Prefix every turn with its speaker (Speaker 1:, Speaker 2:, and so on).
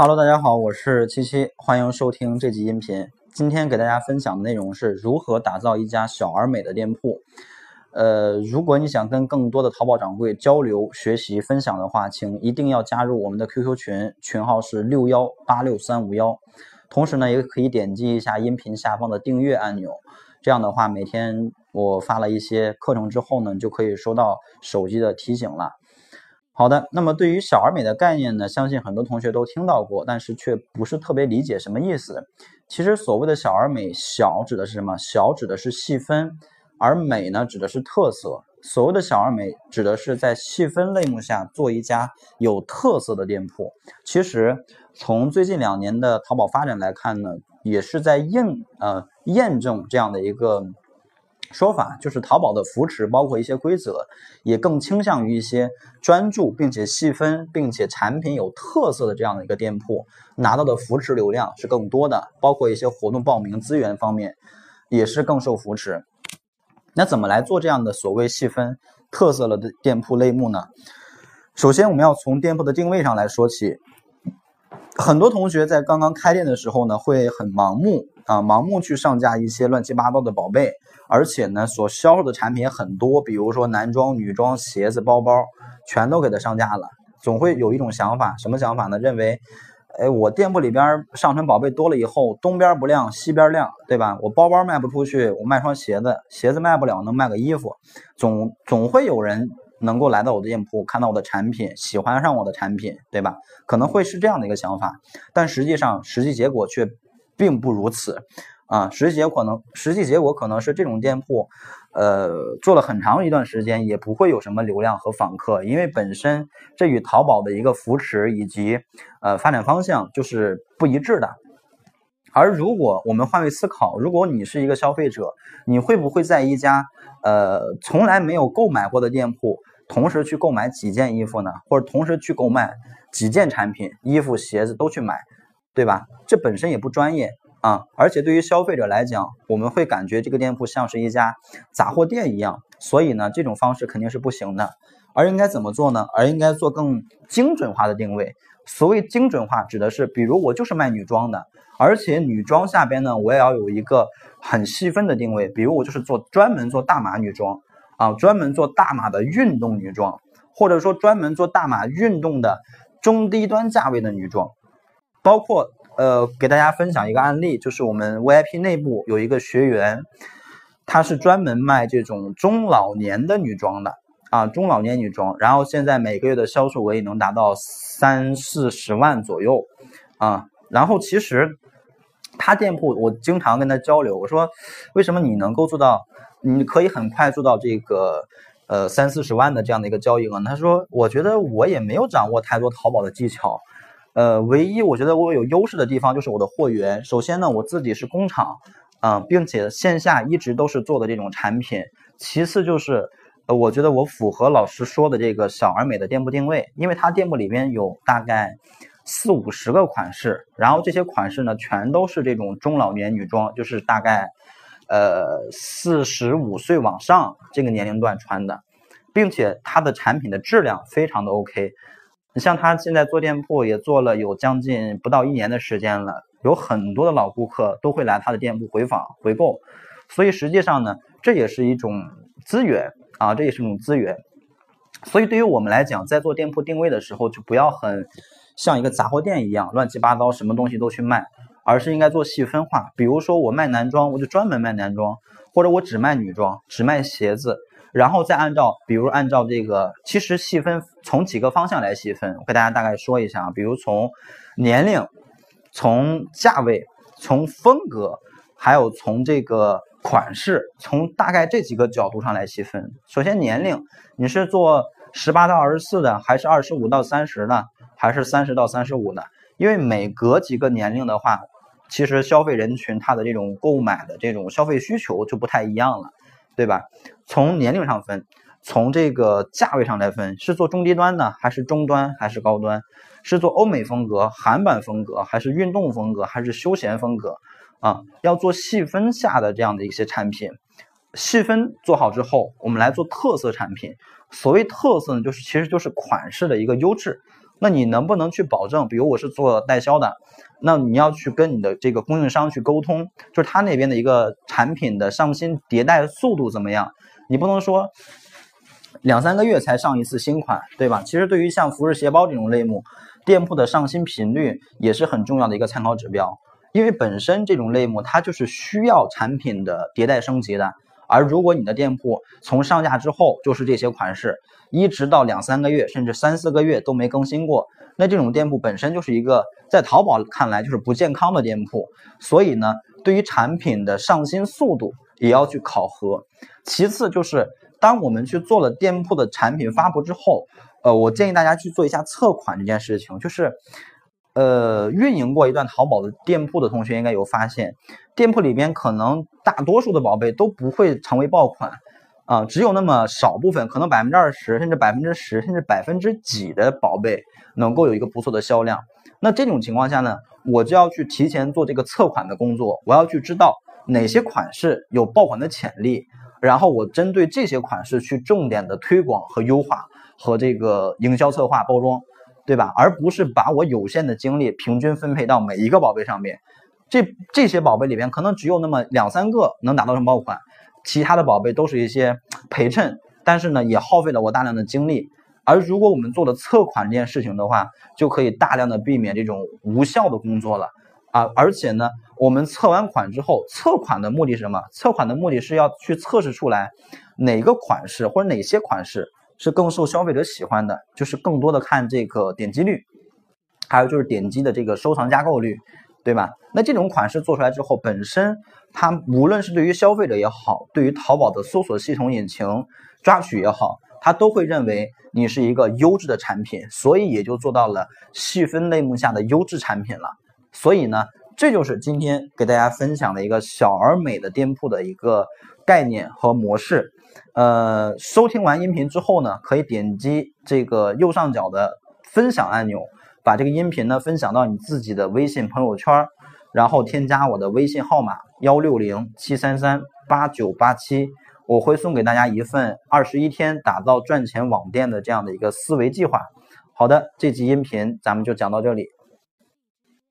Speaker 1: Hello，大家好，我是七七，欢迎收听这集音频。今天给大家分享的内容是如何打造一家小而美的店铺。呃，如果你想跟更多的淘宝掌柜交流、学习、分享的话，请一定要加入我们的 QQ 群，群号是六幺八六三五幺。同时呢，也可以点击一下音频下方的订阅按钮，这样的话，每天我发了一些课程之后呢，就可以收到手机的提醒了。好的，那么对于小而美的概念呢，相信很多同学都听到过，但是却不是特别理解什么意思。其实所谓的小而美，小指的是什么？小指的是细分，而美呢，指的是特色。所谓的小而美，指的是在细分类目下做一家有特色的店铺。其实从最近两年的淘宝发展来看呢，也是在验呃验证这样的一个。说法就是淘宝的扶持，包括一些规则，也更倾向于一些专注并且细分，并且产品有特色的这样的一个店铺，拿到的扶持流量是更多的，包括一些活动报名资源方面也是更受扶持。那怎么来做这样的所谓细分特色了的店铺类目呢？首先，我们要从店铺的定位上来说起。很多同学在刚刚开店的时候呢，会很盲目啊，盲目去上架一些乱七八糟的宝贝，而且呢，所销售的产品也很多，比如说男装、女装、鞋子、包包，全都给它上架了。总会有一种想法，什么想法呢？认为，哎，我店铺里边上传宝贝多了以后，东边不亮西边亮，对吧？我包包卖不出去，我卖双鞋子，鞋子卖不了，能卖个衣服，总总会有人。能够来到我的店铺，看到我的产品，喜欢上我的产品，对吧？可能会是这样的一个想法，但实际上实际结果却并不如此啊！实际结果可能，实际结果可能是这种店铺，呃，做了很长一段时间也不会有什么流量和访客，因为本身这与淘宝的一个扶持以及呃发展方向就是不一致的。而如果我们换位思考，如果你是一个消费者，你会不会在一家呃从来没有购买过的店铺？同时去购买几件衣服呢，或者同时去购买几件产品，衣服、鞋子都去买，对吧？这本身也不专业啊，而且对于消费者来讲，我们会感觉这个店铺像是一家杂货店一样，所以呢，这种方式肯定是不行的。而应该怎么做呢？而应该做更精准化的定位。所谓精准化，指的是，比如我就是卖女装的，而且女装下边呢，我也要有一个很细分的定位，比如我就是做专门做大码女装。啊，专门做大码的运动女装，或者说专门做大码运动的中低端价位的女装，包括呃，给大家分享一个案例，就是我们 VIP 内部有一个学员，他是专门卖这种中老年的女装的啊，中老年女装，然后现在每个月的销售额也能达到三四十万左右啊，然后其实他店铺我经常跟他交流，我说为什么你能够做到？你可以很快做到这个，呃，三四十万的这样的一个交易额。他说：“我觉得我也没有掌握太多淘宝的技巧，呃，唯一我觉得我有优势的地方就是我的货源。首先呢，我自己是工厂，嗯，并且线下一直都是做的这种产品。其次就是，呃，我觉得我符合老师说的这个小而美的店铺定位，因为他店铺里边有大概四五十个款式，然后这些款式呢，全都是这种中老年女装，就是大概。”呃，四十五岁往上这个年龄段穿的，并且它的产品的质量非常的 OK。你像他现在做店铺也做了有将近不到一年的时间了，有很多的老顾客都会来他的店铺回访回购，所以实际上呢，这也是一种资源啊，这也是一种资源。所以对于我们来讲，在做店铺定位的时候，就不要很像一个杂货店一样乱七八糟，什么东西都去卖。而是应该做细分化，比如说我卖男装，我就专门卖男装，或者我只卖女装，只卖鞋子，然后再按照，比如按照这个，其实细分从几个方向来细分，我给大家大概说一下啊，比如从年龄、从价位、从风格，还有从这个款式，从大概这几个角度上来细分。首先年龄，你是做十八到二十四的，还是二十五到三十的，还是三十到三十五呢？因为每隔几个年龄的话。其实消费人群他的这种购买的这种消费需求就不太一样了，对吧？从年龄上分，从这个价位上来分，是做中低端的，还是中端，还是高端？是做欧美风格、韩版风格，还是运动风格，还是休闲风格？啊，要做细分下的这样的一些产品，细分做好之后，我们来做特色产品。所谓特色呢，就是其实就是款式的一个优质。那你能不能去保证？比如我是做代销的，那你要去跟你的这个供应商去沟通，就是他那边的一个产品的上新迭代速度怎么样？你不能说两三个月才上一次新款，对吧？其实对于像服饰鞋包这种类目，店铺的上新频率也是很重要的一个参考指标，因为本身这种类目它就是需要产品的迭代升级的。而如果你的店铺从上架之后就是这些款式，一直到两三个月甚至三四个月都没更新过，那这种店铺本身就是一个在淘宝看来就是不健康的店铺。所以呢，对于产品的上新速度也要去考核。其次就是当我们去做了店铺的产品发布之后，呃，我建议大家去做一下测款这件事情，就是。呃，运营过一段淘宝的店铺的同学应该有发现，店铺里边可能大多数的宝贝都不会成为爆款，啊，只有那么少部分，可能百分之二十，甚至百分之十，甚至百分之几的宝贝能够有一个不错的销量。那这种情况下呢，我就要去提前做这个测款的工作，我要去知道哪些款式有爆款的潜力，然后我针对这些款式去重点的推广和优化和这个营销策划包装。对吧？而不是把我有限的精力平均分配到每一个宝贝上面，这这些宝贝里边可能只有那么两三个能达到成爆款，其他的宝贝都是一些陪衬，但是呢，也耗费了我大量的精力。而如果我们做了测款这件事情的话，就可以大量的避免这种无效的工作了啊！而且呢，我们测完款之后，测款的目的是什么？测款的目的是要去测试出来哪个款式或者哪些款式。是更受消费者喜欢的，就是更多的看这个点击率，还有就是点击的这个收藏加购率，对吧？那这种款式做出来之后，本身它无论是对于消费者也好，对于淘宝的搜索系统引擎抓取也好，它都会认为你是一个优质的产品，所以也就做到了细分类目下的优质产品了。所以呢，这就是今天给大家分享的一个小而美的店铺的一个概念和模式。呃，收听完音频之后呢，可以点击这个右上角的分享按钮，把这个音频呢分享到你自己的微信朋友圈，然后添加我的微信号码幺六零七三三八九八七，我会送给大家一份二十一天打造赚钱网店的这样的一个思维计划。好的，这期音频咱们就讲到这里。